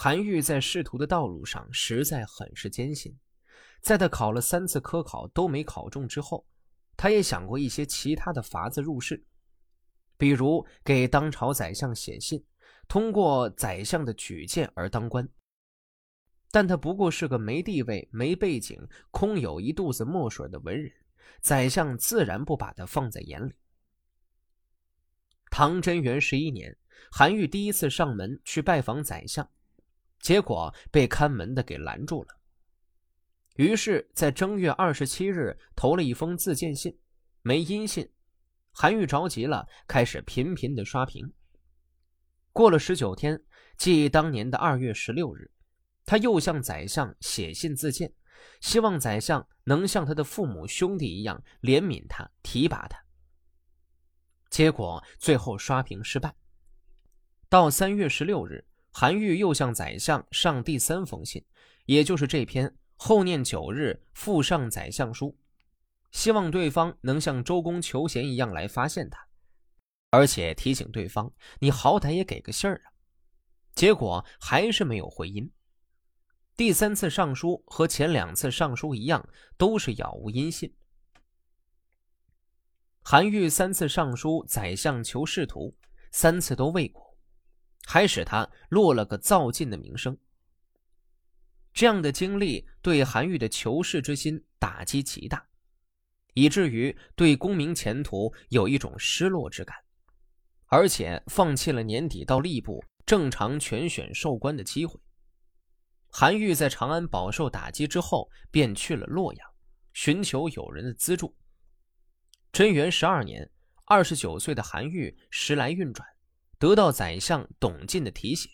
韩愈在仕途的道路上实在很是艰辛，在他考了三次科考都没考中之后，他也想过一些其他的法子入仕，比如给当朝宰相写信，通过宰相的举荐而当官。但他不过是个没地位、没背景、空有一肚子墨水的文人，宰相自然不把他放在眼里。唐贞元十一年，韩愈第一次上门去拜访宰相。结果被看门的给拦住了。于是，在正月二十七日投了一封自荐信，没音信。韩愈着急了，开始频频的刷屏。过了十九天，即当年的二月十六日，他又向宰相写信自荐，希望宰相能像他的父母兄弟一样怜悯他、提拔他。结果最后刷屏失败。到三月十六日。韩愈又向宰相上第三封信，也就是这篇“后念九日复上宰相书”，希望对方能像周公求贤一样来发现他，而且提醒对方：“你好歹也给个信儿啊！”结果还是没有回音。第三次上书和前两次上书一样，都是杳无音信。韩愈三次上书宰相求仕途，三次都未果。还使他落了个造尽的名声。这样的经历对韩愈的求仕之心打击极大，以至于对功名前途有一种失落之感，而且放弃了年底到吏部正常全选授官的机会。韩愈在长安饱受打击之后，便去了洛阳，寻求友人的资助。贞元十二年，二十九岁的韩愈时来运转。得到宰相董进的提携，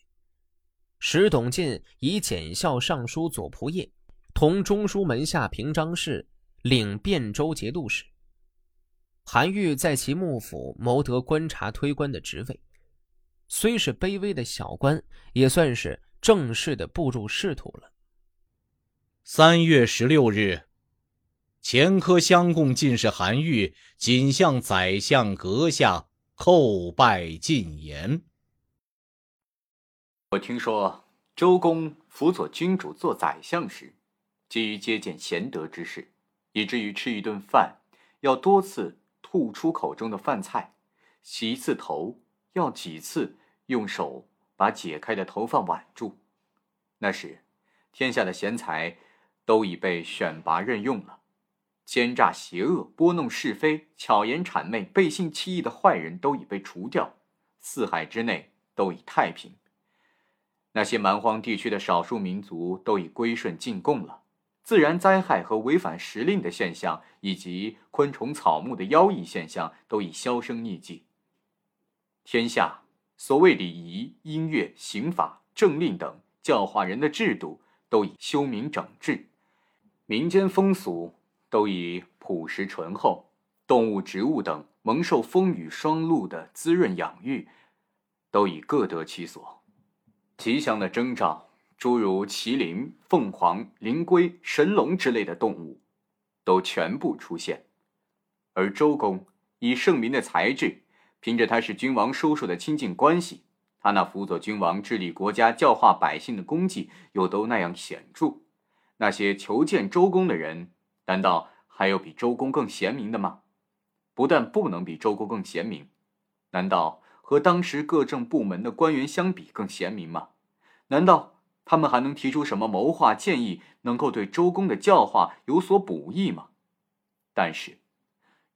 使董进以检校尚书左仆射，同中书门下平章事，领汴州节度使。韩愈在其幕府谋得观察推官的职位，虽是卑微的小官，也算是正式的步入仕途了。三月十六日，前科相贡进士韩愈谨向宰相阁下。叩拜进言。我听说周公辅佐君主做宰相时，急于接见贤德之士，以至于吃一顿饭要多次吐出口中的饭菜，洗一次头要几次用手把解开的头发挽住。那时，天下的贤才都已被选拔任用了。奸诈邪恶、拨弄是非、巧言谄媚、背信弃义的坏人都已被除掉，四海之内都已太平。那些蛮荒地区的少数民族都已归顺进贡了，自然灾害和违反时令的现象，以及昆虫草木的妖异现象都已销声匿迹。天下所谓礼仪、音乐、刑法、政令等教化人的制度都已修明整治，民间风俗。都以朴实醇厚，动物、植物等蒙受风雨霜露的滋润养育，都已各得其所。吉祥的征兆，诸如麒麟、凤凰、灵龟、神龙之类的动物，都全部出现。而周公以圣明的才智，凭着他是君王叔叔的亲近关系，他那辅佐君王治理国家、教化百姓的功绩又都那样显著，那些求见周公的人。难道还有比周公更贤明的吗？不但不能比周公更贤明，难道和当时各政部门的官员相比更贤明吗？难道他们还能提出什么谋划建议，能够对周公的教化有所补益吗？但是，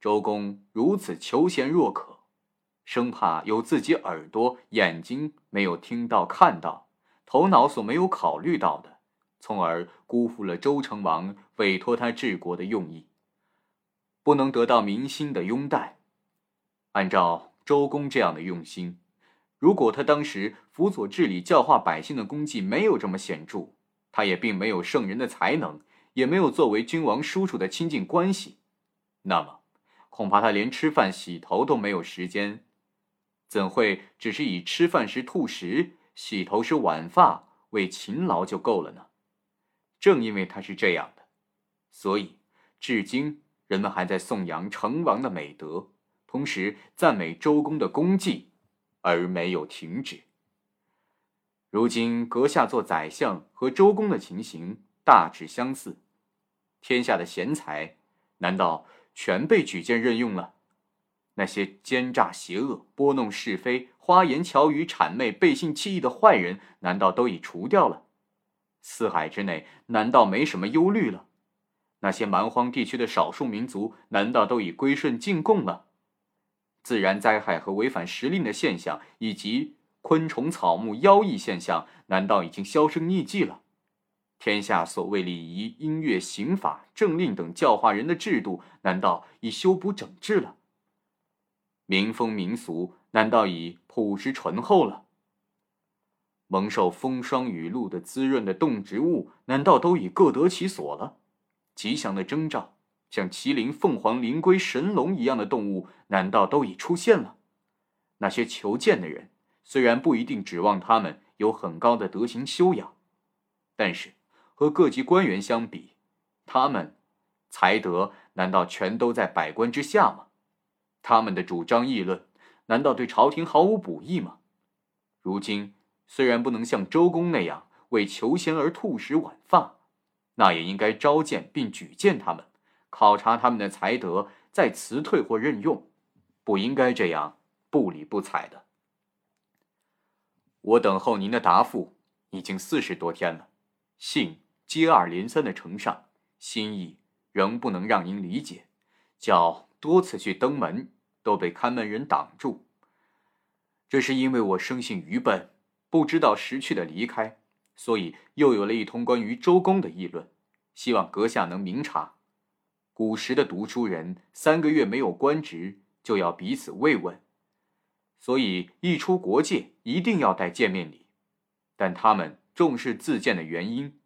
周公如此求贤若渴，生怕有自己耳朵、眼睛没有听到、看到，头脑所没有考虑到的。从而辜负了周成王委托他治国的用意，不能得到民心的拥戴。按照周公这样的用心，如果他当时辅佐治理、教化百姓的功绩没有这么显著，他也并没有圣人的才能，也没有作为君王叔叔的亲近关系，那么恐怕他连吃饭、洗头都没有时间，怎会只是以吃饭时吐食、洗头时挽发为勤劳就够了呢？正因为他是这样的，所以至今人们还在颂扬成王的美德，同时赞美周公的功绩，而没有停止。如今阁下做宰相和周公的情形大致相似，天下的贤才难道全被举荐任用了？那些奸诈邪恶、拨弄是非、花言巧语、谄媚、背信弃义的坏人，难道都已除掉了？四海之内难道没什么忧虑了？那些蛮荒地区的少数民族难道都已归顺进贡了？自然灾害和违反时令的现象，以及昆虫草木妖异现象，难道已经销声匿迹了？天下所谓礼仪、音乐、刑法、政令等教化人的制度，难道已修补整治了？民风民俗难道已朴实醇厚了？蒙受风霜雨露的滋润的动植物难道都已各得其所了？吉祥的征兆，像麒麟、凤凰、灵龟、神龙一样的动物难道都已出现了？那些求见的人虽然不一定指望他们有很高的德行修养，但是和各级官员相比，他们才德难道全都在百官之下吗？他们的主张议论，难道对朝廷毫无补益吗？如今虽然不能像周公那样为求贤而吐食晚饭，那也应该召见并举荐他们，考察他们的才德，再辞退或任用，不应该这样不理不睬的。我等候您的答复已经四十多天了，信接二连三的呈上，心意仍不能让您理解，叫。多次去登门，都被看门人挡住。这是因为我生性愚笨，不知道识趣的离开，所以又有了一通关于周公的议论。希望阁下能明察。古时的读书人三个月没有官职，就要彼此慰问，所以一出国界一定要带见面礼。但他们重视自荐的原因，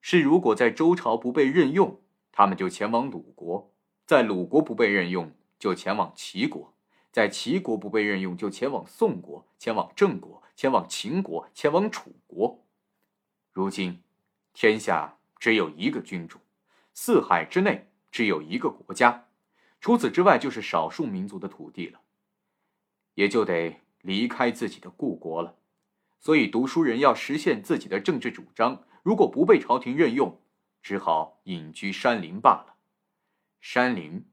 是如果在周朝不被任用，他们就前往鲁国。在鲁国不被任用，就前往齐国；在齐国不被任用，就前往宋国、前往郑国、前往秦国、前往楚国。如今，天下只有一个君主，四海之内只有一个国家，除此之外就是少数民族的土地了，也就得离开自己的故国了。所以，读书人要实现自己的政治主张，如果不被朝廷任用，只好隐居山林罢了。山林，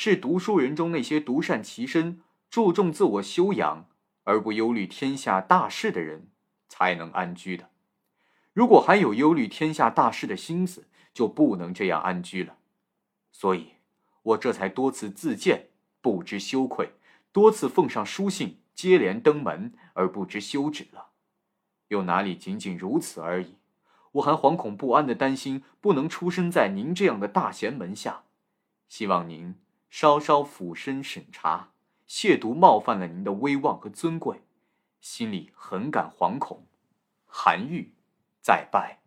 是读书人中那些独善其身、注重自我修养而不忧虑天下大事的人才能安居的。如果还有忧虑天下大事的心思，就不能这样安居了。所以，我这才多次自荐，不知羞愧；多次奉上书信，接连登门，而不知羞耻了。又哪里仅仅如此而已？我还惶恐不安地担心，不能出身在您这样的大贤门下。希望您稍稍俯身审查，亵渎冒犯了您的威望和尊贵，心里很感惶恐。韩愈，再拜。